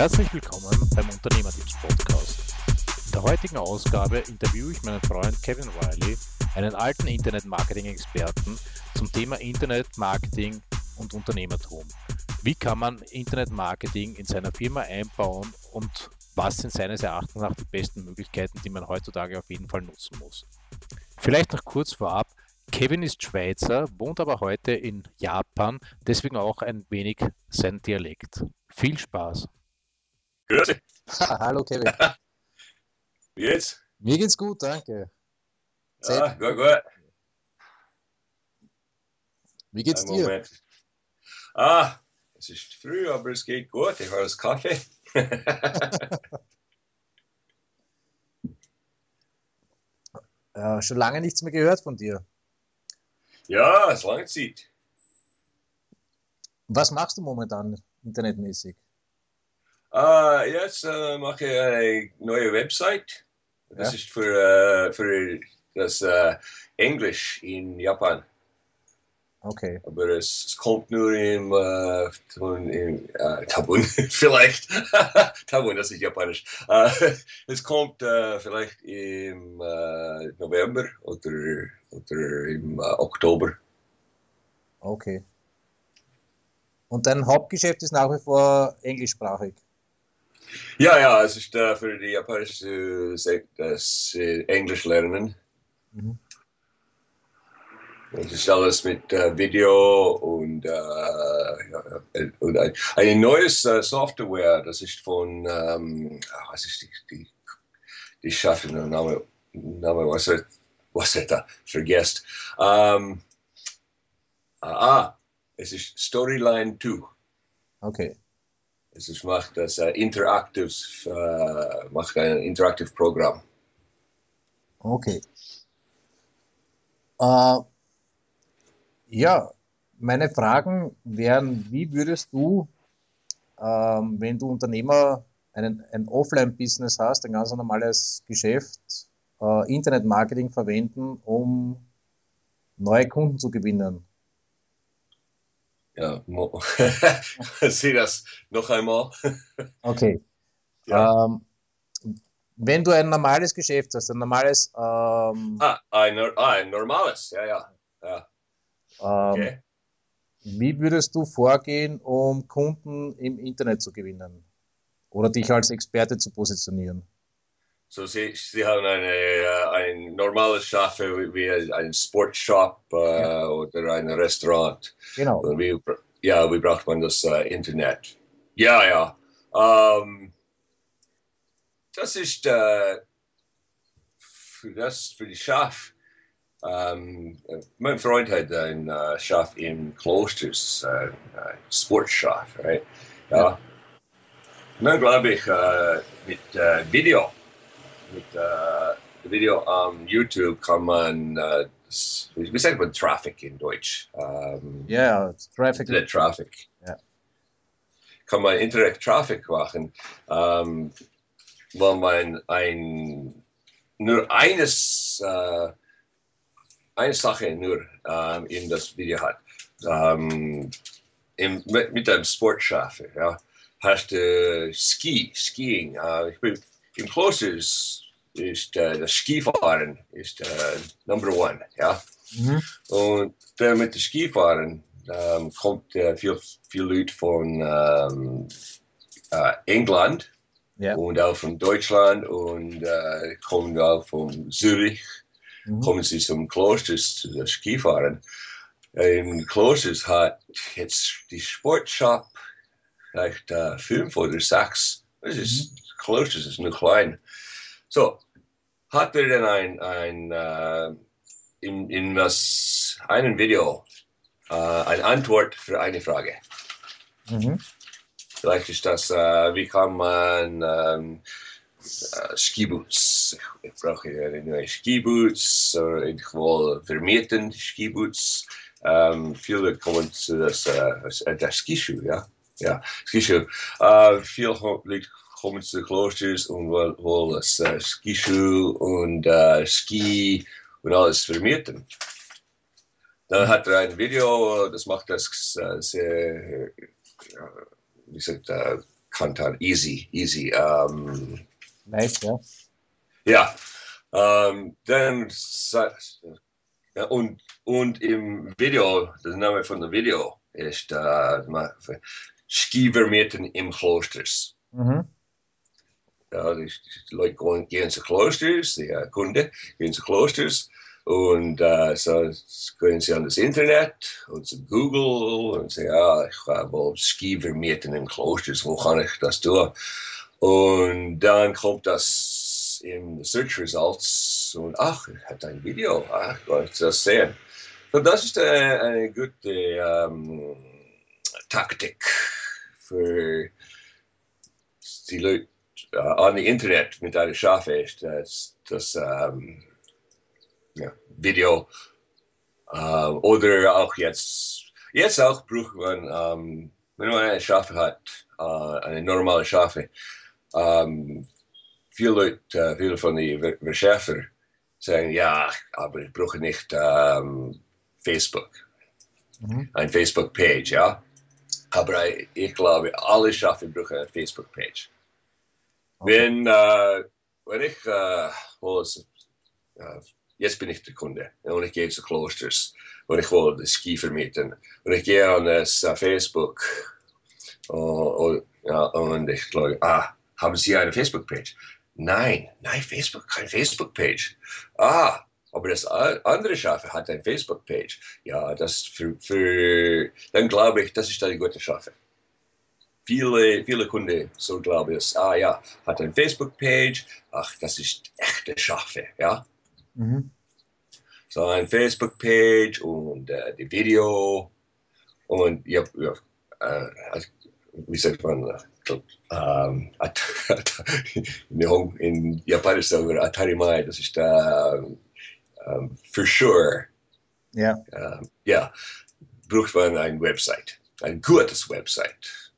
Herzlich willkommen beim Unternehmertipps Podcast. In der heutigen Ausgabe interviewe ich meinen Freund Kevin Riley, einen alten Internet-Marketing-Experten, zum Thema Internet, Marketing und Unternehmertum. Wie kann man Internet-Marketing in seiner Firma einbauen und was sind seines Erachtens nach die besten Möglichkeiten, die man heutzutage auf jeden Fall nutzen muss? Vielleicht noch kurz vorab, Kevin ist Schweizer, wohnt aber heute in Japan, deswegen auch ein wenig sein Dialekt. Viel Spaß. Grüße. Hallo Kevin. Wie geht's? Mir geht's gut, danke. Ja, gut, gut. Wie geht's Einen dir? Moment. Ah, es ist früh, aber es geht gut. Ich habe das Kaffee. Äh, schon lange nichts mehr gehört von dir. ja, es lange Zeit. Was machst du momentan internetmäßig? Ah, jetzt äh, mache ich eine neue Website. Das Ja. ist für, äh, für das Englisch in Japan. Okay. Aber es, kommt nur im äh, Tabun, im, äh, Tabun vielleicht. Tabun, das ist japanisch. Äh, es kommt vielleicht im November oder, oder im äh, Oktober. Okay. Und dein Hauptgeschäft ist nach wie vor englischsprachig. Ja, ja, es ist äh, für die japanische äh, das äh, Englisch lernen. Mhm. Es ist alles mit äh, Video und, äh, äh, und ein, eine neues äh, Software, das ist von, ähm, ah, was ist die, die, die Chefin, der Name, Name was er, was er da vergesst. Ähm, ah, es ist Storyline 2. Okay. Es ist, macht das äh, Interactives, äh, macht ein Interactive Programm. Okay. Äh, ja, meine Fragen wären, wie würdest du, ähm, wenn du Unternehmer einen, ein Offline-Business hast, ein ganz normales Geschäft, äh, Internetmarketing verwenden, um neue Kunden zu gewinnen? Ja, sieh das noch einmal. Okay. Ja. Ähm, wenn du ein normales Geschäft hast, ein normales, ähm, Ah, ein, ah, ein normales, ja, ja. ja. ähm, Okay. Wie würdest du vorgehen, um Kunden im Internet zu gewinnen? Oder dich als Experte zu positionieren? So, Sie, Sie haben eine, ein normales Shop wie ein Sportshop äh, Ja. oder ein Restaurant. Genau. Und wie, ja, wie braucht man das äh, Internet? Ja, ja. Ähm, das ist äh, für, das, für die Schaf. Ähm, äh, mein Freund hat ein äh, Schaf im Klosters, äh, ein Sportschaf, right? Ja. Ja. Dann glaube ich, äh, mit Video, mit äh, Video am YouTube kann man, äh, wie sagt man Traffic in Deutsch? Ähm, Ja, Traffic. Internet Traffic. Ja. Kann man Internet Traffic machen, ähm, weil man ein, nur eines, äh, eine Sache nur ähm, in das Video hat. Ähm, im, mit, mit einem Sportschaf, ja, hast du Ski, Skiing. Äh, ich bin, Im Kloster ist, ist äh, das Skifahren ist äh, Number One, ja. Mhm. Und äh, mit dem Skifahren ähm, kommt äh, viel, viel Leute von ähm, äh, England Ja. und auch von Deutschland und äh, kommen auch von Zürich, Mhm. kommen sie zum Kloster zu dem Skifahren. Im Klosters hat jetzt die Sportshop vielleicht äh, fünf oder sechs. Das ist, Klosters ist nur klein. So, hat er dann ein, ein äh, in, in das einen Video äh, eine Antwort für eine Frage. Mhm. Vielleicht ist das, äh, wie kann man ähm, äh, Skiboots, ich brauche eine neue Skiboots, oder ich will vermieten Skiboots. Ähm, viele kommen zu das, äh, das, äh, Skischuh, ja. Ja, Skischuh. Äh, viele Leute kommen zu Klosters und das äh, Skischuh und äh, Ski und alles vermieten. Dann hat er ein Video, das macht das äh, sehr, ja, wie gesagt, äh, Kantan, easy, easy. Ähm, Leicht, ja. ja, ähm, dann ja, und, und im Video, der Name von dem Video ist äh, Skivermieten im Klosters. Mhm. Ja, die, die Leute gehen, gehen zu Klosters, die äh, Kunden gehen zu Klosters und äh, so gehen sie an das Internet und zu Google und sagen, ja, ich will Ski vermieten im Klosters, wo kann ich das tun? Und dann kommt das in Search Results und ach, ich habe ein Video, ach, ich das sehen. Und das ist eine, eine gute ähm, Taktik für die Leute uh, an Internet mit einer Schafe ist, das, das ähm, ja, Video äh, oder auch jetzt, jetzt auch braucht man, ähm, wenn man eine Schafe hat, äh, eine normale Schafe, ähm, viele Leute, äh, viele von den Verschäfer sagen, ja, aber ich brauche nicht ähm, Facebook, Mhm. eine Facebook-Page, ja. Aber ich glaube, alle Schafe brauchen eine Facebook-Page. Okay. Wenn, äh, wenn ich, äh, wo es, äh, jetzt bin ich der Kunde und ich gehe zu Klosters und ich will das Ski vermieten und ich gehe an das äh, Facebook und, und, ja, und ich glaube, ah, haben Sie eine Facebook-Page? Nein, nein, Facebook, keine Facebook-Page. Ah, aber das andere Schafe hat eine Facebook-Page. Ja, das für, für, dann glaube ich, das ist eine gute Schafe. Viele, viele Kunden so glaube ich, ah ja, hat eine Facebook-Page, ach, das ist echte Schafe, ja. Mhm. So eine Facebook-Page und äh, die Video und ja, ja äh, wie sagt man, äh, ähm, in, Japanisch sagen wir Atarimai, das ist äh, ähm, for sure, Ja. äh, ja, braucht man eine Website, ein gutes Website.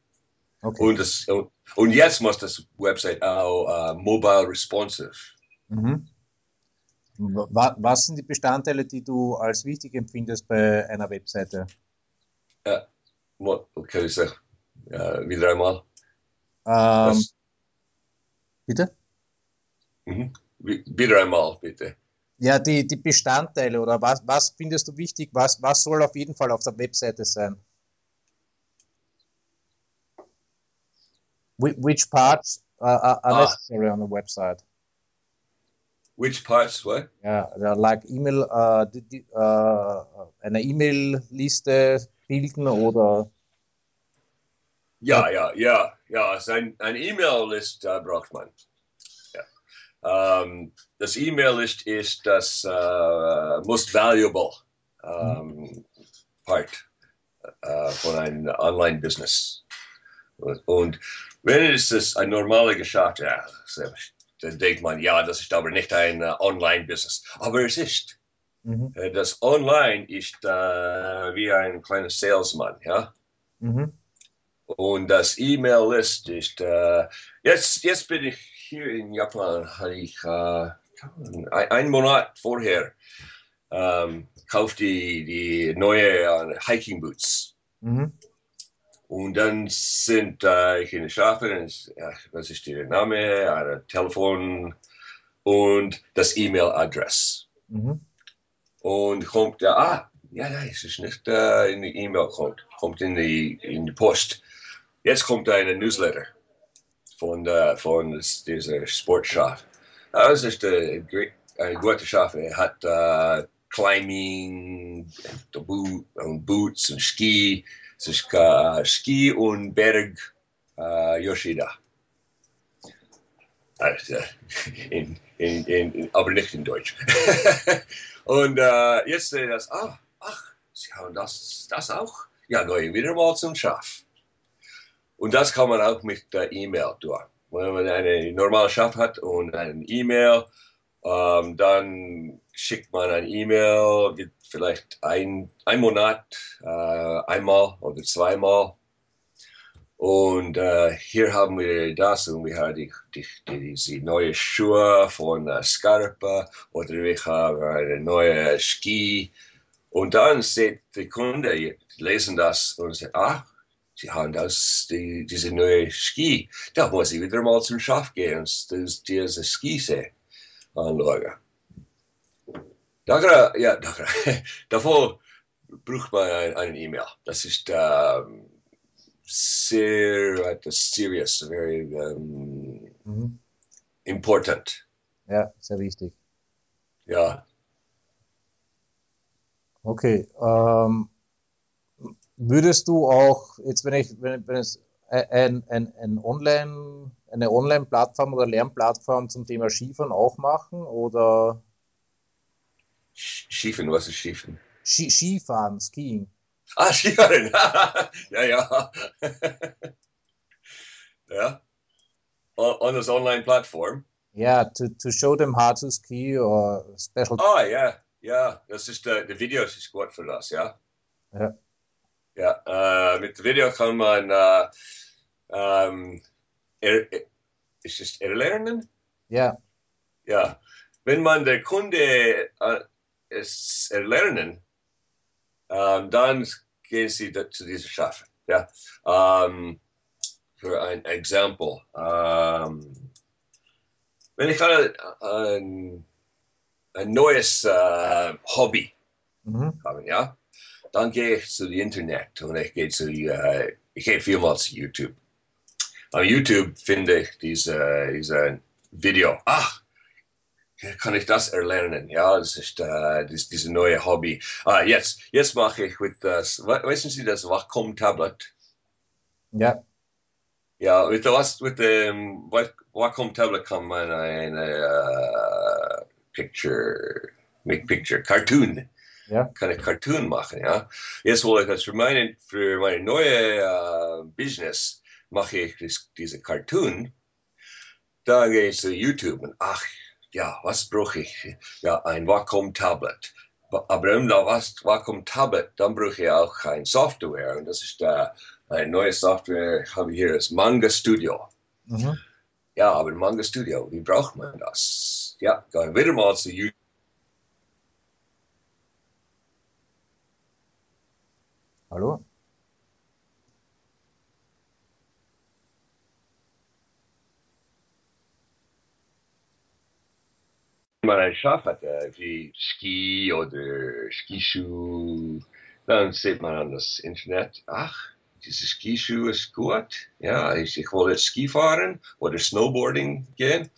Okay. Und, das, und, jetzt muss das Website auch äh, mobile responsive. Mhm. Wa- Was sind die Bestandteile, die du als wichtig empfindest bei einer Webseite? What, okay, ich sag, äh, wieder einmal. Ähm, bitte? mhm. Wie- Wieder einmal, bitte. Ja, die, die Bestandteile oder was, was findest du wichtig? Was, was soll auf jeden Fall auf der Webseite sein? Which parts are, are, Ah. necessary on the website? Which parts, what? Ja, like E-Mail, äh, die, die, äh, eine E-Mail-Liste bilden oder Ja, ja, ja, ja. Sein, ein E-Mail-List äh, braucht man. Ja. Ähm, das E-Mail-List ist das äh, most valuable ähm, Part äh, von einem Online-Business. Und wenn es ist ein normaler Geschäft, ja, dann denkt man, ja, das ist aber nicht ein äh, Online-Business. Aber es ist. mhm, Äh, Das Online ist äh, wie ein kleiner Salesman, ja. mhm, Und das E-Mail-List ist, äh, jetzt, jetzt bin ich hier in Japan, habe ich äh, ein, ein Monat vorher ähm, kauft die, die neue Hiking Boots. mhm, Und dann sind äh, ich in der Schafe, ja, was ist der Name, ein Telefon und das E-Mail-Adress. mhm, Und kommt, ja, ah, ja, nein, es ist nicht äh, in die E-Mail, kommt, kommt in die, in die Post. Jetzt kommt eine Newsletter von, äh, von dieser Sportschaf. Das ist äh, gre- eine gute Schaf. Er hat äh, Climbing, Boots und Ski. Äh, Ski und Berg äh, Yoshida. Also, in, in, in, aber nicht in Deutsch. und äh, jetzt sehe ich das, ah, ach, Sie haben das, das auch? Ja, gehe wieder mal zum Schaf. Und das kann man auch mit der E-Mail tun. Wenn man eine normale Schaf hat und eine E-Mail, ähm, dann schickt man eine E-Mail, vielleicht ein, ein Monat, äh, einmal oder zweimal. Und äh, hier haben wir das und wir haben die, die, die, diese neue Schuhe von äh, Scarpa oder wir haben eine neue Ski. Und dann sieht die Kunde, die lesen das und sagen, ah, die haben das, die, diese neue Ski. Da muss ich wieder mal zum Schaf gehen und diese Skisee anschauen. Da, ja, da, davor braucht man ein, ein E-Mail. Das ist ähm, sehr uh, serious, very um, mhm. important. Ja, sehr wichtig. Ja. Okay. Ähm, würdest du auch, jetzt wenn ich, wenn, wenn es ein, ein, ein Online, eine Online-Plattform oder Lernplattform zum Thema Skifahren auch machen oder? Skifahren, was ist Skifahren? Ski, Skifahren, Skiing. Ah, Skifahren. ja, ja. ja. On, on this online platform. Yeah, to, to show them how to ski or special. Oh, yeah, yeah. Das ist uh, the Videos ist gut für das, ja. Ja. Ja, uh, mit Video kann man uh, um, er, ist es erlernen? Ja. Ja. Wenn man der Kunde es erlernen, um, dann gehen sie zu dieser Schafe. Ja. Um, für ein Exempel. Um, wenn ich ein, ein, ein neues uh, Hobby mhm. habe, ja, dann gehe ich zu Internet und ich gehe zu, uh, ich gehe vielmals zu YouTube. Auf YouTube finde ich diese, diese Video. Ach, kann ich das erlernen? Ja, das ist, uh, das, diese neue Hobby. Ah, jetzt, jetzt mache ich mit das, wissen Sie das Wacom-Tablet? Ja. Ja, mit, was, mit dem Wacom-Tablet kann man eine uh, Picture, make Picture, Cartoon. Ja. Kann ich Cartoon machen, ja. Jetzt wollte ich das für meine, für meine neue uh, Business mache ich das, diese Cartoon. Da gehe ich zu YouTube und ach, ja, was brauche ich? Ja, ein Wacom-Tablet. Aber um das Wacom-Tablet, dann brauche ich auch ein Software. Und das ist äh, eine neue Software, ich habe hier das Manga Studio. Mhm. Ja, aber Manga Studio, wie braucht man das? Ja, gehen wieder mal zu YouTube. Hallo? Man ein Schaf wie Ski oder Skischuh, dann sieht man an das Internet, ach, diese Skischuh ist gut, ja, ich, ich will jetzt Ski fahren oder Snowboarding gehen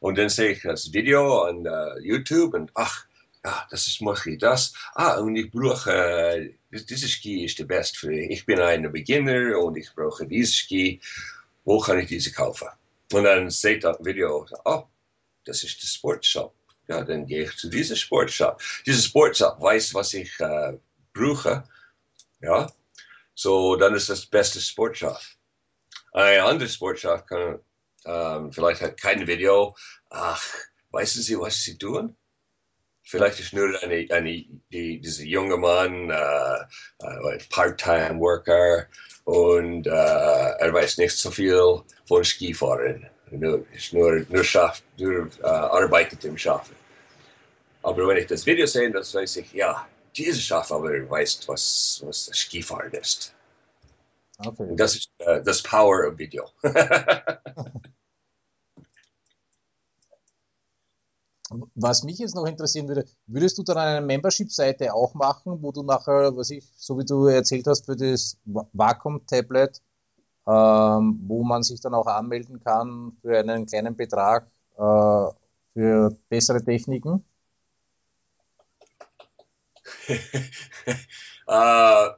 und dann sehe ich das Video an uh, YouTube und ach, ja, das ist mache ich das. Ah, und ich brauche, äh, diese Ski ist der beste für mich. Ich bin ein Beginner und ich brauche diese Ski. Wo kann ich diese kaufen? Und dann seht das Video, oh, das ist der Sportshop ja, dann gehe ich zu diesem Sportshop. Dieser Sportshop weiß, was ich äh, brauche. Ja, so dann ist das beste Sportshop. Ein anderes Sportshop kann, ähm, vielleicht hat kein Video. Ach, wissen Sie, was Sie tun? Vielleicht ist nur eine, eine die, dieser junge Mann, äh, äh, Part-Time-Worker und äh, er weiß nicht so viel von Skifahren. Nur, nur, nur, schafft, nur äh, arbeitet im Schaffen. Aber wenn ich das Video sehe, dann weiß ich, ja, dieser Schaf aber weiß, was, was Skifahren ist. Okay. Und das ist uh, das Power of Video. Was mich jetzt noch interessieren würde, würdest du dann eine Membership-Seite auch machen, wo du nachher, was ich, so wie du erzählt hast, für das Vakuum-Tablet, ähm, wo man sich dann auch anmelden kann für einen kleinen Betrag äh, für bessere Techniken? uh,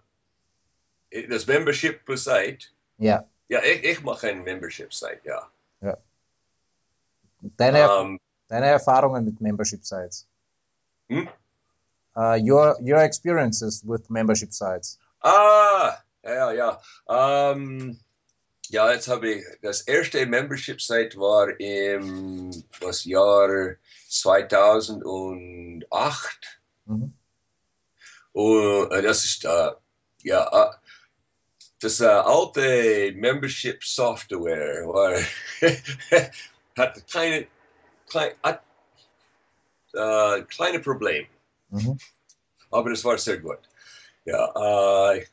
das Membership-Site? Ja. Ja, ich, ich mache ein Membership-Site, ja. ja. Deine, um, ähm, deine Erfahrungen mit Membership-Sites? Hm? Uh, your, your experiences with membership sites. Ah, ja, ja. Um, ja, jetzt habe ich, das erste Membership-Site war im was Jahr 2008. Mhm. Und äh, das ist, äh, ja, äh, das äh, alte Membership Software war, hat keine, klein, hat, äh, kleine Probleme. Mhm. Aber es war sehr gut. Ja, äh,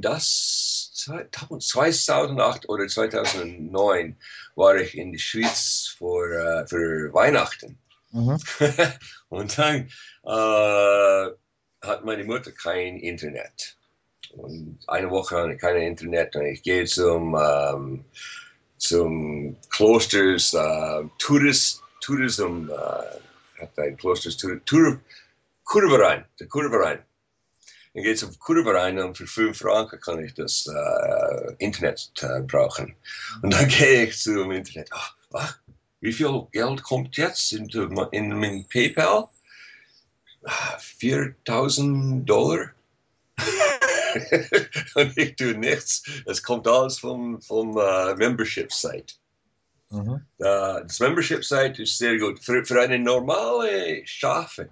das 2008 oder 2009 war ich in die Schweiz für, für Weihnachten. Mhm. und dann äh, hat meine Mutter kein Internet. Und eine Woche hatte ich kein Internet und ich gehe zum, ähm, zum Klosters äh, Tourist, Tourism, äh, hat ein Klosters Tour, Tour, Kurverein, der Kurverein. Dann geht es auf Kurverein und für 5 Franken kann ich das äh, Internet äh, brauchen. Und dann gehe ich zum Internet. Ach, ach, wie viel Geld kommt jetzt in, in mein PayPal? 4000 Dollar. und ich tue nichts. Es kommt alles vom, vom uh, Membership-Site. Mhm. Das Membership-Site ist sehr gut. Für, für eine normale Schafe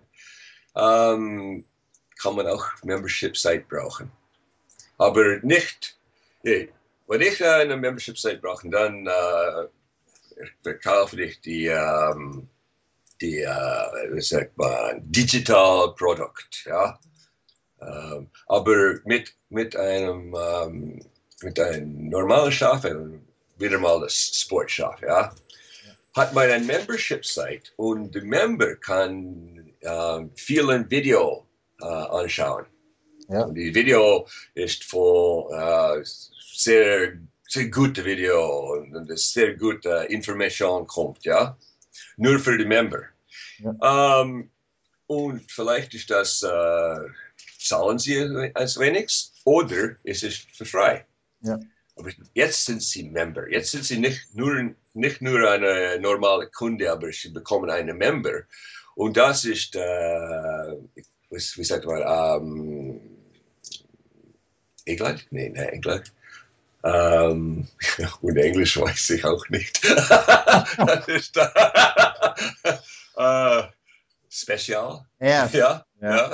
um, kann man auch Membership-Site brauchen. Aber nicht, nee, wenn ich eine Membership-Site brauche, dann uh, verkaufe ich die, um, die uh, wie sagt man, Digital Product. Ja? Ähm, aber mit, mit einem ähm, mit einem normalen Schaf, wieder mal das Sportschaf, ja, hat man ein Membership-Site und der Member kann äh, vielen Video äh, anschauen. Ja. Und die Video ist voll äh, sehr, sehr gute Video und, sehr gute Information kommt, ja, nur für die Member. Ja. Ähm, und vielleicht ist das äh, zahlen sie als wenigstens oder es ist für frei. Ja. Aber jetzt sind sie Member. Jetzt sind sie nicht nur, nicht nur eine normale Kunde, aber sie bekommen einen Member. Und das ist, äh, wie sagt man, ähm, England? Nein, nein, England. Ähm, und Englisch weiß ich auch nicht. das ist, äh, Spezial. Ja. Ja. ja.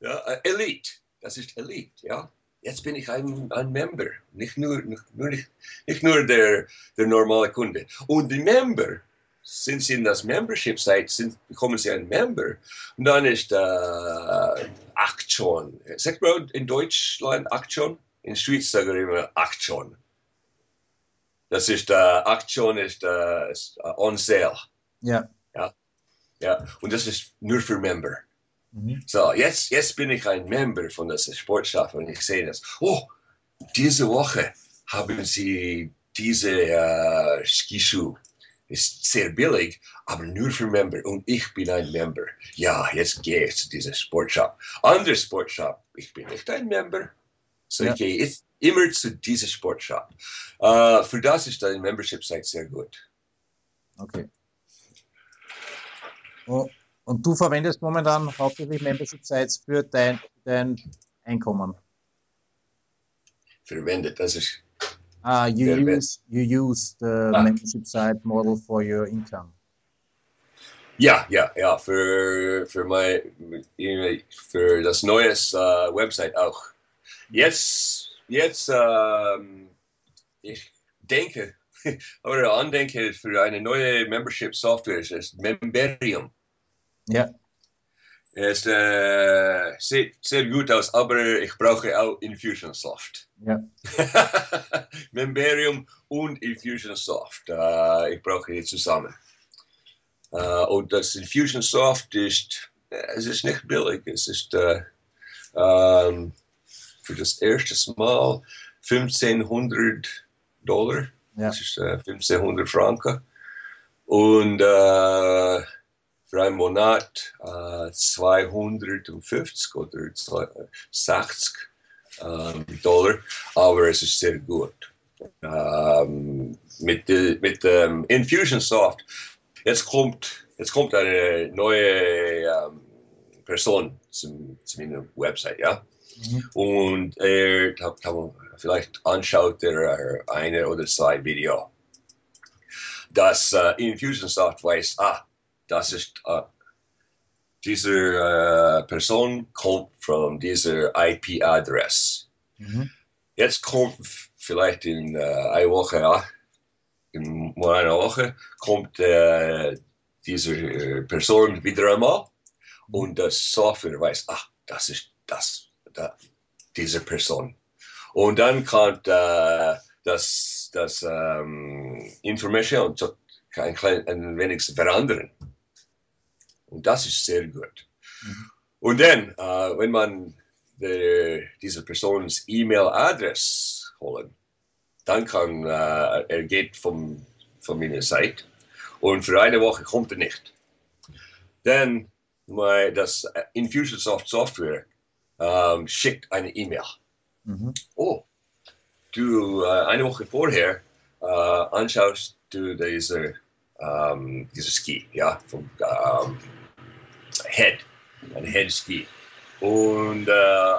ja. Äh, Elite. Das ist Elite, ja. Jetzt bin ich ein, ein Member, nicht nur, nur, nicht, nicht nur der, der normale Kunde. Und die Member, sind sie in das Membership-Site, sind, bekommen sie ein Member. Und dann ist äh, Aktion. Sagt man in Deutschland Aktion? In Schweiz sagen wir immer Aktion. Das ist, äh, Aktion ist, äh, ist uh, on sale. Ja. Ja, und das ist nur für Member. Mhm. So, jetzt, jetzt bin ich ein Member von der Sportstaffel und ich sehe das. Oh, diese Woche haben sie diese äh, Skischuh. Ist sehr billig, aber nur für Member. Und ich bin ein Member. Ja, jetzt gehe ich zu dieser Sportshop. Andere Sportshop, ich bin nicht ein Member. So ja. ich gehe jetzt immer zu dieser Sportshop. Uh, für das ist dein Membership-Site sehr gut. Okay. Und du verwendest momentan hauptsächlich Membership Sites für dein, dein Einkommen. Verwendet, das ist. Ah, you use, you use the ah. membership site model for your income. Yeah, yeah, yeah. For für, mein, für das neue uh, Website auch. Jetzt, jetzt ähm, ich denke, oder andenke für eine neue Membership Software, ist Memberium. Ja. Es äh, sieht sehr gut aus, aber ich brauche auch Infusionsoft. Ja. Memberium und Infusionsoft. Äh, ich brauche die zusammen. Äh, und das Infusionsoft ist, es ist nicht billig. Es ist äh, ähm, für das erste Mal 1500 Dollar. Ja. Das ist 1500 äh, Franken. Und für einen Monat äh, 250 oder 60 ähm, Dollar, aber es ist sehr gut. Ähm, mit mit ähm, Infusionsoft, jetzt kommt, jetzt kommt eine neue ähm, Person zu, zu meiner Website, ja. Mhm. Und er kann, vielleicht anschaut er eine oder zwei Video. Das äh, Infusionsoft weiß, ah, das ist äh, diese äh, Person kommt von dieser IP-Adresse. Mhm. Jetzt kommt vielleicht in äh, einer Woche, ja, in einer Woche kommt äh, diese Person wieder einmal und das Software weiß, ach, das ist das, das diese Person. Und dann kann äh, das, das ähm, Information ein, klein, ein wenig verändern. Und das ist sehr gut. Mhm. Und dann, äh, wenn man die, diese Persons E-Mail-Adresse holen, dann kann äh, er geht vom, von meiner Seite und für eine Woche kommt er nicht. Dann my, das Infusionsoft Software ähm, schickt eine E-Mail. Mhm. Oh, du äh, eine Woche vorher äh, anschaust du diese, ähm, diese Ski, ja, vom ähm, Head, ein Head Ski. Und äh,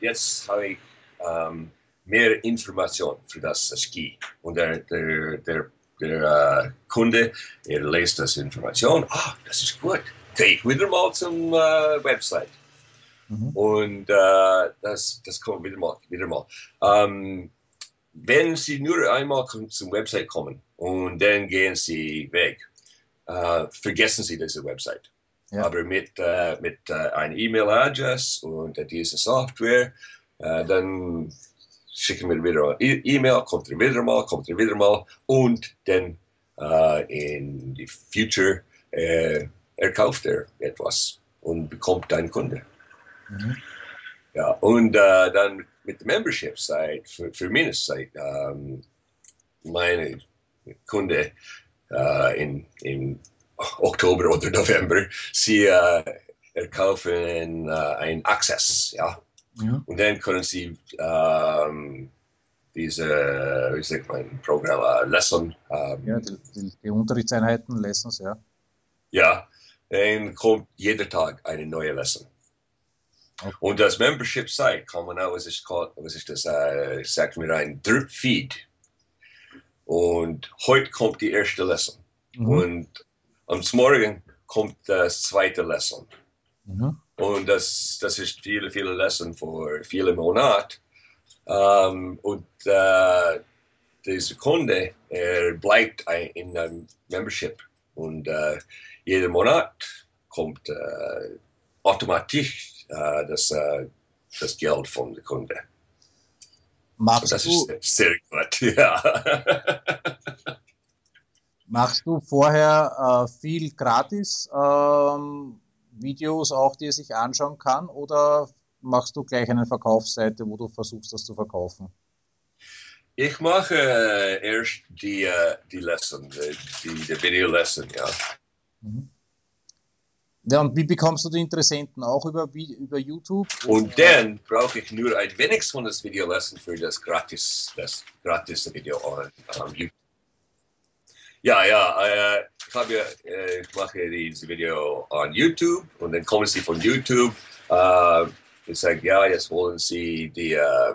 jetzt habe ich ähm, mehr Informationen für das Ski. Und der, der, der, der äh, Kunde, er liest das Information, ah, das ist gut. Gehe ich wieder mal zum äh, Website. Mhm. Und äh, das, das kommt wieder mal. Wieder mal. Ähm, wenn Sie nur einmal zum Website kommen und dann gehen Sie weg, äh, vergessen Sie diese Website. Ja. Aber mit, äh, mit äh, einer E-Mail-Adresse und dieser Software, äh, dann schicken wir wieder E-Mail, kommt er wieder mal, kommt er wieder mal und dann äh, in die Future äh, er kauft er etwas und bekommt einen Kunde. Mhm. Ja, und dann mit der Membership-Site, für, für Mindestzeit, ähm, meine Kunde äh, in, in Oktober oder November, sie äh, erkaufen äh, ein Access, ja. ja. Und dann können sie ähm, diese, wie sagt man, Programm, uh, Lesson. Ähm, ja, die, die, die, Unterrichtseinheiten, Lessons, ja. Ja, dann kommt jeden Tag eine neue Lesson. Okay. Und das Membership Site kann man auch, was ist, was ist das, äh, sagt mir ein Drip Feed. Und heute kommt die erste Lesson. Mhm. Und am Morgen kommt das zweite Lesson. Mhm. Und das, das ist viele, viele Lesson für viele Monate. Um, und äh, dieser Kunde, er bleibt in einem Membership. Und äh, jeden Monat kommt äh, automatisch äh, das, äh, das Geld vom Kunde. Machst das du, ist sehr gut, ja. machst du vorher äh, viel gratis ähm, Videos auch, die er sich anschauen kann, oder machst du gleich eine Verkaufsseite, wo du versuchst, das zu verkaufen? Ich mache äh, erst die, äh, die Lesson, die, die Video-Lesson, ja. Mhm. Ja, und wie bekommst du die Interessenten? Auch über, über YouTube? Und dann brauche ich nur ein wenig von das Video Lesson für das gratis, das gratis Video on, on YouTube. Ja, ja, äh, ich, habe, äh, ich mache dieses Video on YouTube und dann kommen sie von YouTube. Äh, ich sage, ja, jetzt wollen sie die äh,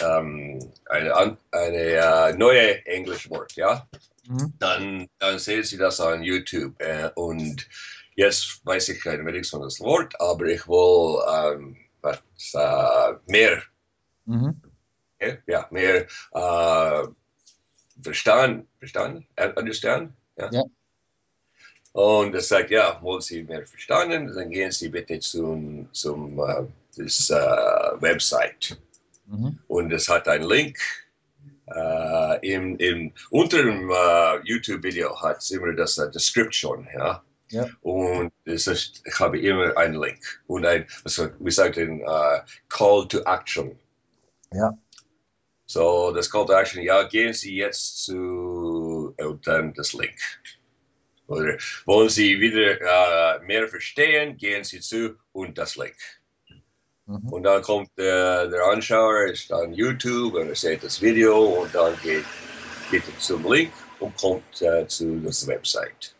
ähm, eine, eine äh, neue Englisch Wort, ja. Mhm. Dann, dann sehen sie das on YouTube äh, und Jetzt weiß ich kein wenig von das Wort, aber ich will ähm, was, äh, mehr, mhm. okay? ja, mehr äh, verstanden, verstanden, understand, ja. ja. Und er sagt, ja, wollen Sie mehr verstanden, dann gehen Sie bitte zum, zum äh, das, äh, Website. Mhm. Und es hat einen Link. Äh, im, im, unter dem uh, YouTube-Video hat es immer das uh, Description, ja. Ja. Und es ist, ich habe immer einen Link und ein, also, wie sagt man, uh, Call to Action. Ja. So, das Call to Action, ja, gehen Sie jetzt zu, und dann das Link. Oder wollen Sie wieder uh, mehr verstehen, gehen Sie zu und das Link. Mhm. Und dann kommt der, der Anschauer, ist dann YouTube und er sieht das Video und dann geht, geht er zum Link und kommt uh, zu das Website.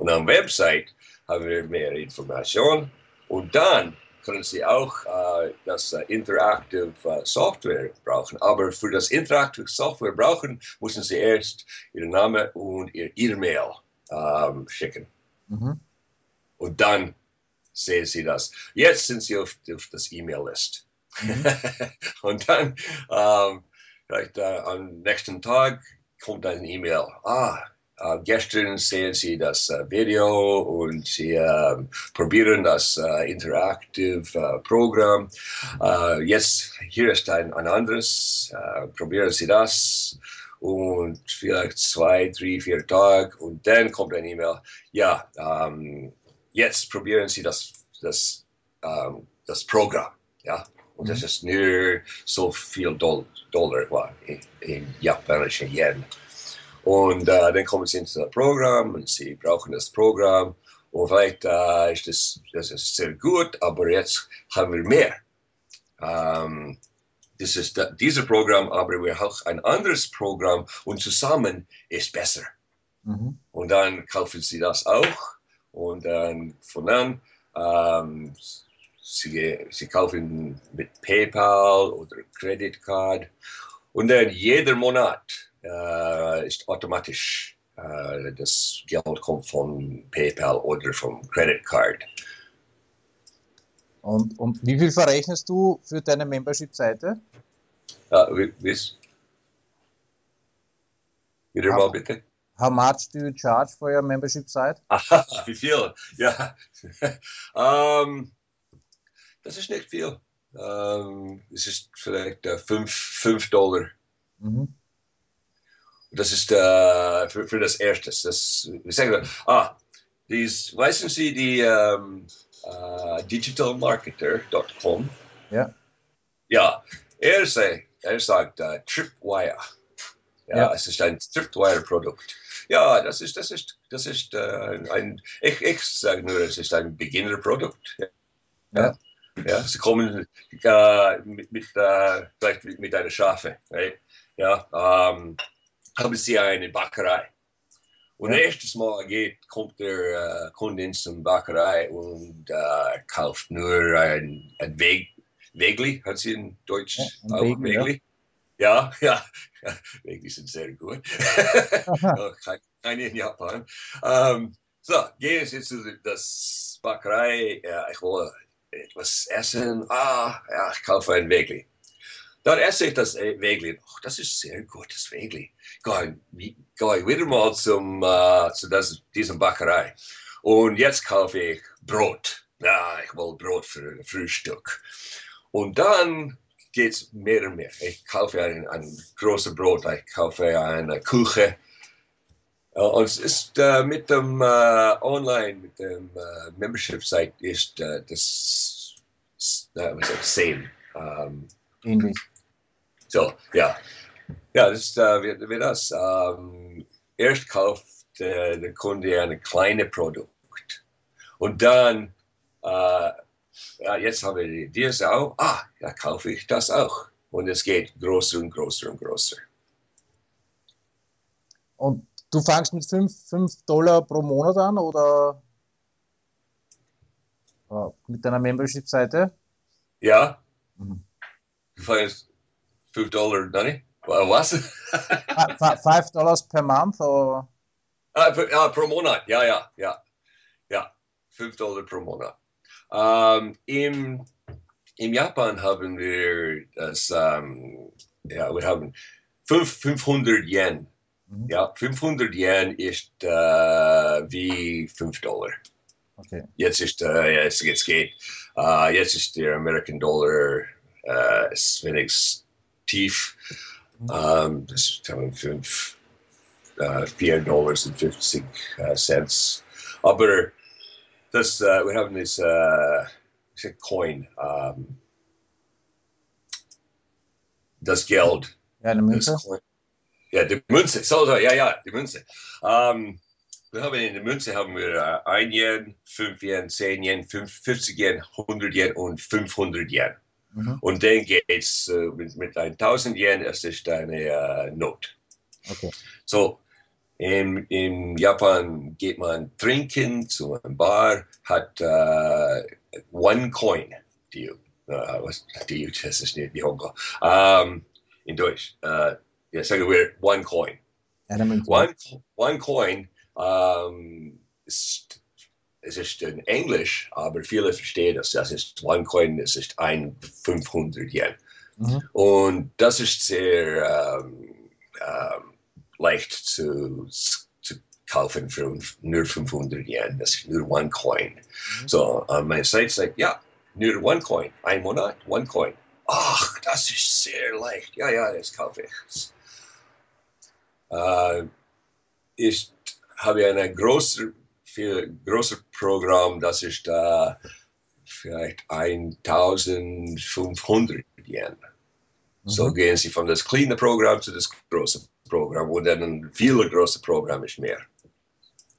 Und am Website haben wir mehr Informationen. Und dann können Sie auch äh, das äh, Interactive äh, Software brauchen. Aber für das Interactive Software brauchen, müssen Sie erst Ihren Namen und Ihr E-Mail ähm, schicken. Mhm. Und dann sehen Sie das. Jetzt sind Sie auf, auf das E-Mail-List. Mhm. und dann, ähm, vielleicht äh, am nächsten Tag kommt ein E-Mail. Ah, äh, gestern sehen Sie das äh, Video und Sie äh, probieren das äh, interaktive äh, Programm. Äh, jetzt hier ist ein, ein anderes. probieren Sie das und vielleicht zwei, drei, vier Tage und dann kommt ein E-Mail. Ja, ähm, jetzt probieren Sie das, das, ähm, das Programm. Ja, und das ist nur so viel Dollar, Dollar in, in japanischen Yen. Und äh, dann kommen sie ins Programm und sie brauchen das Programm. Und vielleicht äh, ist das, das ist sehr gut, aber jetzt haben wir mehr. Ähm, das ist da, dieses Programm, aber wir haben auch ein anderes Programm und zusammen ist besser. Mhm. Und dann kaufen sie das auch und dann von dann ähm, sie, sie kaufen mit PayPal oder Credit und dann jeder Monat ist automatisch. Äh, das Geld kommt von PayPal oder vom Credit Card. Und, und wie viel verrechnest du für deine Membership-Seite? Ja, wie, Wieder mal bitte. How much do you charge for your membership site? Aha, wie viel? Ja. um, ähm, das ist nicht viel. Um, ähm, es ist vielleicht 5 uh, Dollar. Mhm. Das ist äh, für, für, das Erste. Das, ich sage, ah, dies, weißen Sie die ähm, äh, digitalmarketer.com? Ja. Ja, er, sei, er sagt äh, Tripwire. Ja, ja, es ist ein Tripwire-Produkt. Ja, das ist, das ist, das ist äh, ein, ich, ich sage nur, es ist ein Beginner-Produkt. Ja. ja. ja. sie kommen äh, mit, mit, äh, vielleicht mit, mit einer Schafe. Right? Ja, ähm, haben sie eine Bäckerei. Und ja. erstes Mal geht, kommt der äh, Kunde in zum Bäckerei und äh, kauft nur ein, ein Weg, Wegli, hat sie in Deutsch ja, auch Wegen, Wegli? Ja, ja, ja. Wegli sind sehr gut. Keine in Japan. Ähm, so, gehen Sie zu das Bäckerei. Ja, ich will etwas essen. Ah, ja, ich kaufe ein Wegli. Dann esse ich das Wegli. Oh, das ist sehr gut, das Wegli. Gehe ich wieder mal zum, äh, zu das, diesem Bäckerei. Und jetzt kaufe ich Brot. Ja, ich will Brot für Frühstück. Und dann geht es mehr und mehr. Ich kaufe ein, ein großes Brot, ich kaufe eine Küche. Äh, und es ist äh, mit dem äh, Online, mit dem äh, Membership-Site ist das, das same. Ähnlich. So, ja. Ja, das ist äh, wie, wie das. Ähm, erst kauft äh, der Kunde ein kleines Produkt und dann, äh, ja, jetzt haben wir dieses auch, ah, ja, kaufe ich das auch. Und es geht größer und größer und größer. Und du fangst mit 5 Dollar pro Monat an oder äh, mit deiner Membership-Seite? Ja. Mhm. Du fängst 5 Dollar, Danny? Was? 5 Dollars per month? Or? Ah, per, ja, pro Monat, ja, ja, ja. Ja, 5 Dollar pro Monat. Um, im, Im Japan haben wir das, um, ja, wir haben 5, 500 Yen. Mhm. Ja, 500 Yen ist uh, wie 5 Dollar. Okay. Jetzt ist, uh, jetzt, jetzt geht, uh, jetzt ist der American Dollar, uh, ist wenigstens tief. Ähm, das kann fünf, äh, 4 Dollars und 50 äh, Cent. Aber das, äh, wir haben das äh, Coin, ähm, das Geld. Ja, eine Münze. Ja, die Münze, so, so, ja, ja, die Münze. Ähm, wir haben in der Münze haben wir äh, 1 Yen, 5 Yen, 10 Yen, 50 Yen, 100 Yen und 500 Yen. Mhm. Und dann geht es äh, mit, mit 1000 Yen, es ist eine äh, Not. Okay. So, in, in Japan geht man trinken zu einem Bar, hat uh, one coin, die, uh, was, die, das ist nicht Nihongo, um, in Deutsch, uh, ja, sagen wir one coin. One, one coin um, ist es ist in Englisch, aber viele verstehen das. Das ist One Coin, es ist ein 500 Yen. Mhm. Und das ist sehr ähm, ähm, leicht zu, zu, kaufen für nur 500 Yen. Das ist nur one coin. Mhm. So, on meine Seite sagt, ja, nur one coin. Ein Monat, one coin. Ach, das ist sehr leicht. Ja, ja, das kaufe ich. Äh, ich habe ein großes große Programm, das ist da vielleicht 1500 Yen. Mhm. So gehen Sie von das kleine Programm zu das große Programm und dann ein viel größeres Programm ist mehr.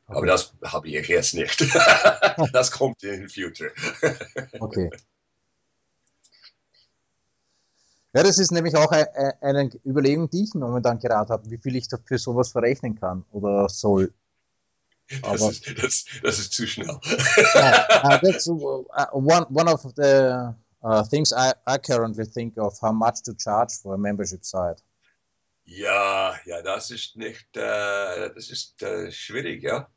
Okay. Aber das habe ich jetzt nicht. das kommt in den Future. okay. Ja, das ist nämlich auch eine Überlegung, die ich momentan gerade habe, wie viel ich für sowas verrechnen kann oder soll. Das ist, das, das ist, zu schnell. uh, that's uh, one, one of the uh, things I, I currently think of, how much to charge for a membership site. Ja, ja, das ist nicht, äh, das ist äh, schwierig, ja.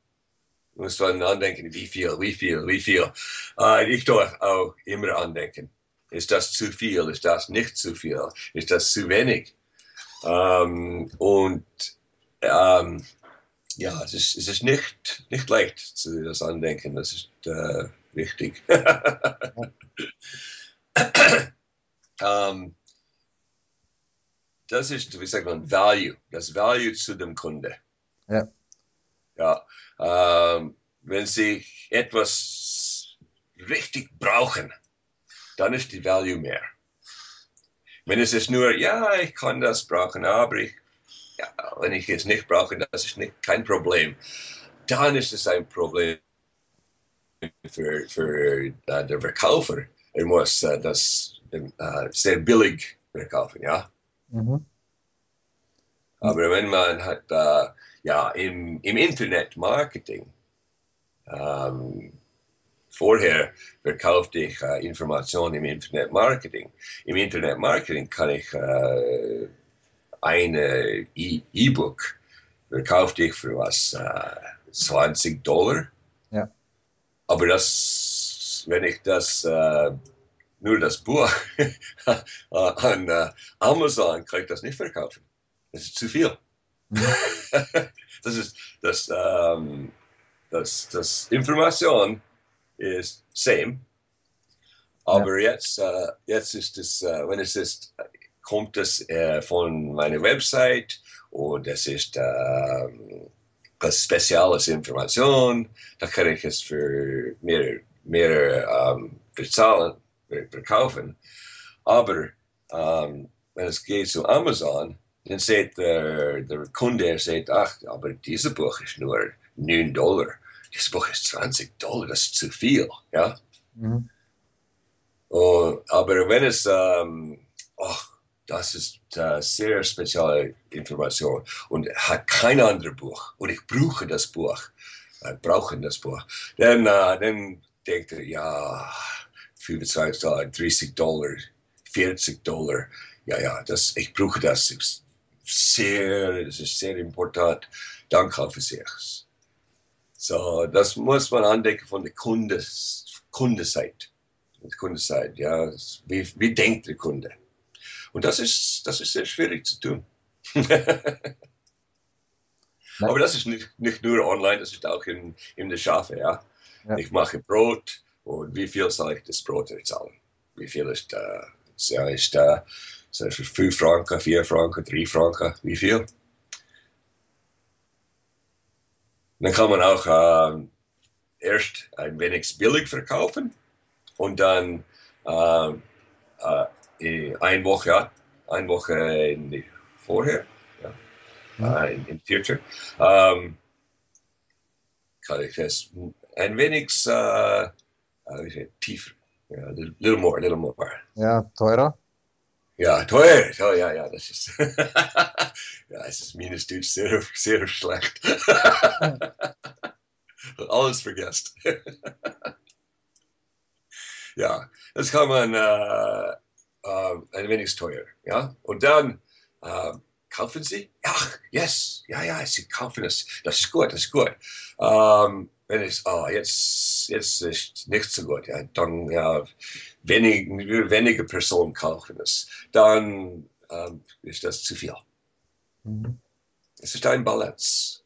Du musst dann andenken, wie viel, wie viel, wie viel. Äh, ich tue auch immer andenken. Ist das zu viel? Ist das nicht zu viel? Ist das zu wenig? Ähm, und ähm, ja, es ist, es ist nicht, nicht leicht zu das Andenken. Das ist äh, wichtig. ähm, das ist, wie sagt man, Value. Das Value zu dem Kunde. Ja. Ja. Ähm, wenn Sie etwas richtig brauchen, dann ist die Value mehr. Wenn es ist nur, ja, ich kann das brauchen, aber ich, ja, wenn ich es nicht brauche, das ist nicht, kein Problem. Dann ist es ein Problem für, für uh, den Verkäufer. Er muss uh, das uh, sehr billig verkaufen, ja. Mhm. Aber wenn man hat, ja, im, im Internet Marketing, ähm, vorher verkaufte ich äh, Informationen im Internet Marketing. Im Internet Marketing kann ich äh, eine E-Book verkaufte ich für was äh, 20 Dollar. Ja. Aber das, wenn ich das äh, nur das Buch an äh, Amazon kann ich das nicht verkaufen. Das ist zu viel. Das ist das, ähm, das, das Information ist same. Aber ja. jetzt, äh, jetzt ist es, äh, wenn es ist, kommt es äh, von meiner Website und es ist äh, spezielles Information, da kann ich es für mehr, mehr ähm, bezahlen, verkaufen. Aber ähm, wenn es geht zu Amazon, dann sagt der, der Kunde, sagt, ach, aber dieses Buch ist nur 9 Dollar das Buch ist 20 Dollar, das ist zu viel. Ja? Mhm. Und, aber wenn es, ähm, oh, das ist äh, sehr spezielle Information und hat kein anderes Buch und ich brauche das Buch, äh, brauche das Buch, dann, äh, dann denkt er, ja, 25 Dollar, 30 Dollar, 40 Dollar, ja, ja, das, ich brauche das, sehr, das ist sehr important, dann kaufe ich es. So, das muss man andenken von der Kundes, Kundenseite. Kundenseite, ja. Wie, wie denkt der Kunde? Und das ist, das ist sehr schwierig zu tun. Aber das ist nicht, nicht nur online, das ist auch in, in der Schafe, ja? ja. Ich mache Brot und wie viel soll ich das Brot erzahlen? Wie viel ist da? Äh, ja, ist da äh, für 5 Franken, 4 Franken, 3 Franken, wie viel? Dann kann man auch äh, erst ein wenig billig verkaufen und dann äh, äh, eine Woche, ja, eine Woche in die, vorher, ja, mhm. Äh, in, in Future, ähm, kann ich es ein wenig äh, äh tiefer, ja, little more, little more. Ja, teurer. Ja, teuer. Oh, ja, ja, das ist. ja, es ist minus Deutsch sehr, sehr schlecht. Alles vergesst. ja, das kann man äh, äh, ein wenig teuer. Ja, und dann äh, kaufen Sie. Ja, yes, ja, ja, Sie kaufen es. Das ist gut, das ist gut. Ähm, wenn es, oh, jetzt, jetzt ist nicht so gut, ja, dann ja, wenig, wenige Personen kaufen es, dann ähm, ist das zu viel. Mhm. Es ist ein Balance.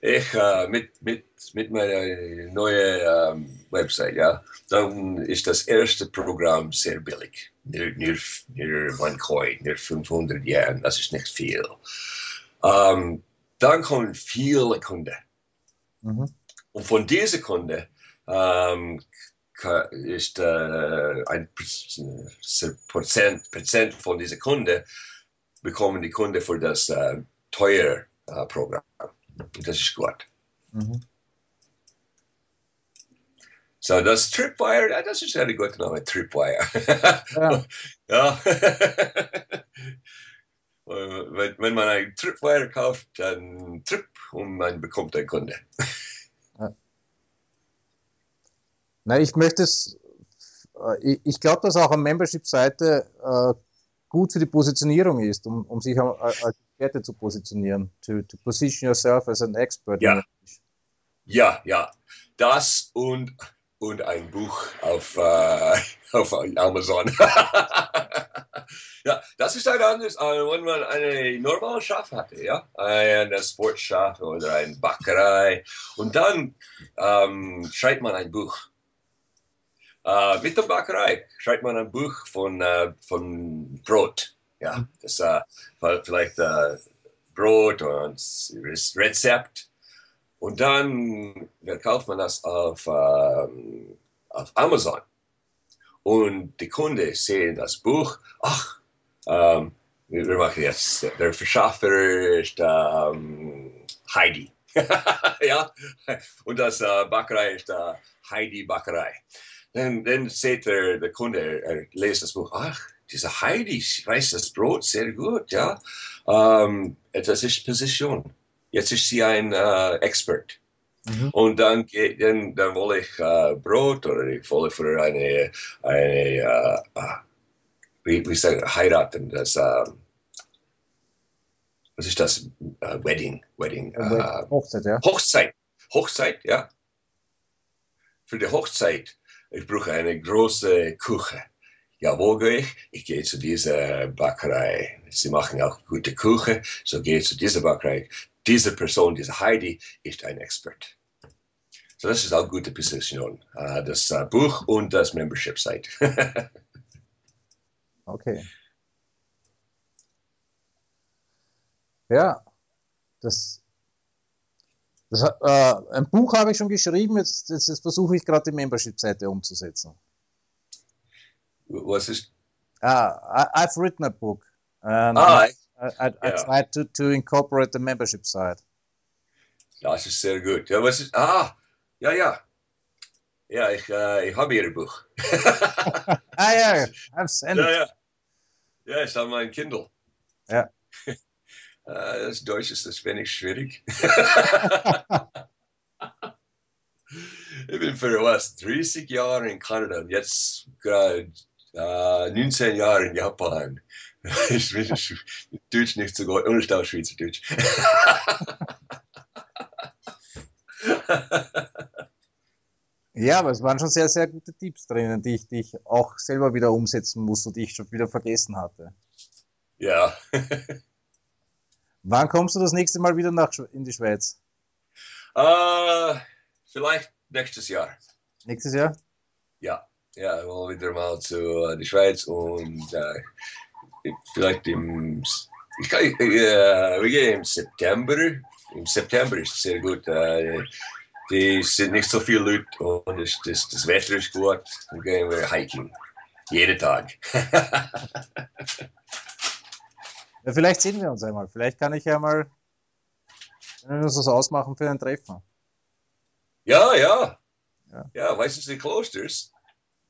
Ich äh, mit, mit, mit meiner neuen ähm, Website, ja, dann ist das erste Programm sehr billig. Nur, nur, nur ein Coin, nur 500 Yen, das ist nicht viel. Ähm, dann kommen viele Kunden. Mhm. Und von diesen Kunden ähm, ist äh, ein Prozent, Prozent von diesen Kunden bekommen die Kunden für das äh, teure äh, Programm. Das ist gut. Mhm. So, das Tripwire, das ist ein guter Name, Tripwire. Ja. ja. wenn, wenn, man ein Tripwire kauft, dann Trip und man bekommt einen Kunde. Ja. Na, ich möchte es, äh, ich glaube, dass auch eine Membership-Seite äh, gut für die Positionierung ist, um, um sich als Experte zu positionieren, to, to position yourself as an expert. Ja, ja, ja. Das und, und ein Buch auf, äh, auf Amazon. ja, das ist ein anderes, äh, wenn man eine normale Schaf hatte, ja, ein Sportschaf oder eine Backerei und dann ähm, schreibt man ein Buch. Äh, mit der Backerei schreibt man ein Buch von, äh, von Brot. Ja, mhm. das äh, vielleicht äh, Brot und Rezept. Und dann verkauft man das auf, ähm, auf Amazon. Und die Kunden sehen das Buch. Ach, ähm, wir machen jetzt, der Verschaffer ist ähm, Heidi. ja, und das äh, Backerei ist äh, Heidi Backerei. Dann, dann sieht der, der Kunde, er liest das Buch, ach, diese Heidi weiß das Brot sehr gut, ja. Ähm, das ist Position. Jetzt ist sie ein äh, Expert. Mhm. Und dann, dann, dann wollte ich äh, Brot oder ich wollte für eine, eine äh, äh wie, wie sagen, heiraten, das, äh, was ist das? Uh, Wedding, Wedding. Uh, Hochzeit, ja. Hochzeit, Hochzeit, ja. Für die Hochzeit ich brauche eine große Küche. Ja, wo gehe ich? Ich gehe zu dieser Bäckerei. Sie machen auch gute Küche, so gehe ich zu dieser Bäckerei. Diese Person, diese Heidi, ist ein Expert. So, das ist auch eine gute Position. Uh, das uh, Buch und das Membership-Site. okay. Ja, das das, äh, ein Buch habe ich schon geschrieben, jetzt, jetzt, jetzt versuche ich gerade die Membership-Seite umzusetzen. Was ist? Uh, I, I've written a book. And ah, I, I, I yeah. tried to, to incorporate the membership site. Das ist sehr gut. Ja, was ist, ah, ja, ja. Ja, ich, äh, ich habe Ihr Buch. ah ja, I've sent ja, ja. Ja, ich habe mein Kindle. Ja. Äh, das Deutsch ist das wenig schwierig. ich bin für was 30 Jahre in Kanada und jetzt gerade äh, 19 Jahre in Japan. ich bin Deutsch nicht so gut, und ich auch Schweizerdeutsch. ja, aber es waren schon sehr, sehr gute Tipps drinnen, die ich, die ich auch selber wieder umsetzen muss und die ich schon wieder vergessen hatte. Ja. Wann kommst du das nächste Mal wieder nach, in die Schweiz? Uh, vielleicht nächstes Jahr. Nächstes Jahr? Ja, ja, wollen wieder mal zu uh, die Schweiz und uh, vielleicht im, ich kann, uh, wir gehen im September. Im September ist es sehr gut. Uh, die sind nicht so viele Leute und das, das, das Wetter ist gut. Dann gehen wir hiking. Jeden Tag. Ja, vielleicht sehen wir uns einmal. Vielleicht kann ich ja mal wir uns das ausmachen für ein Treffen. Ja, ja. Ja, ja weißt du, die Klosters?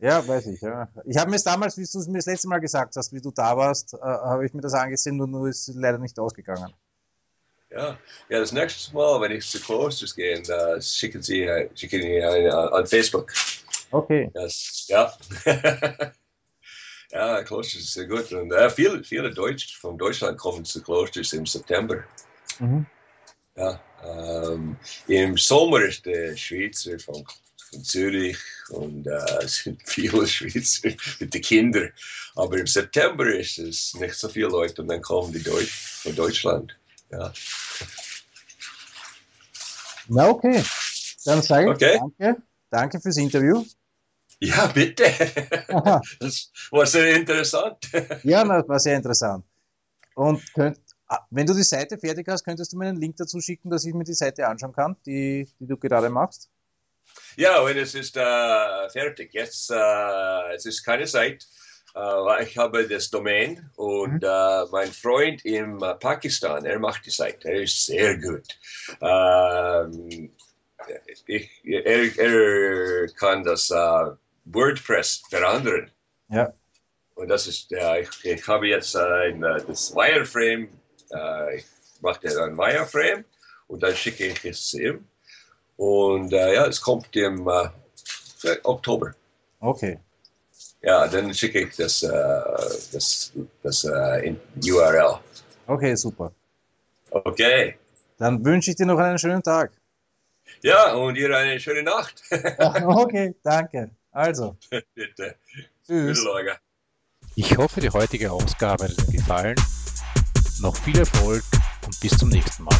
Ja, weiß ich, ja. Ich habe mir es damals, wie du es mir das letzte Mal gesagt hast, wie du da warst, äh, habe ich mir das angesehen und nur ist leider nicht ausgegangen. Ja, ja, das nächste Mal, wenn ich zu Klosters gehe, uh, schicken sie, uh, schicken sie uh, an Facebook. Okay. Das, ja. Ja, Klosters ist sehr gut. Und äh, viele, viele Deutsch von Deutschland kommen zu Klosters im September. Mhm. Ja, ähm, Im Sommer ist der Schweizer von, von Zürich und äh, sind viele Schweizer mit den Kindern. Aber im September ist es nicht so viele Leute und dann kommen die Deutsch von Deutschland. Ja. Na okay, dann sage ich okay. danke. Danke fürs Interview. Ja, bitte. das war sehr interessant. ja, das war sehr interessant. Und könnt, ah, wenn du die Seite fertig hast, könntest du mir einen Link dazu schicken, dass ich mir die Seite anschauen kann, die, die du gerade machst? Ja, und es ist uh, fertig. Jetzt uh, es ist keine Zeit. Uh, ich habe das Domain und mhm. mein Freund in Pakistan, er macht die Seite. Er ist sehr gut. Ähm, ich, er, er, kann das WordPress verändern. Ja. Und das ist, ja, ich, ich habe jetzt ein, das Wireframe, ich mache ein Wireframe und dann schicke ich es ihm und äh, ja, es kommt im äh, Oktober. Okay. Ja, dann schicke ich das, äh, das, das äh, URL. Okay, super. Okay. Dann wünsche ich dir noch einen schönen Tag. Ja, und dir eine schöne Nacht. okay, danke. Also. Bitte. Tschüss. Bitte, ich hoffe, die heutige Ausgabe hat Ihnen gefallen. Noch viel Erfolg und bis zum nächsten Mal.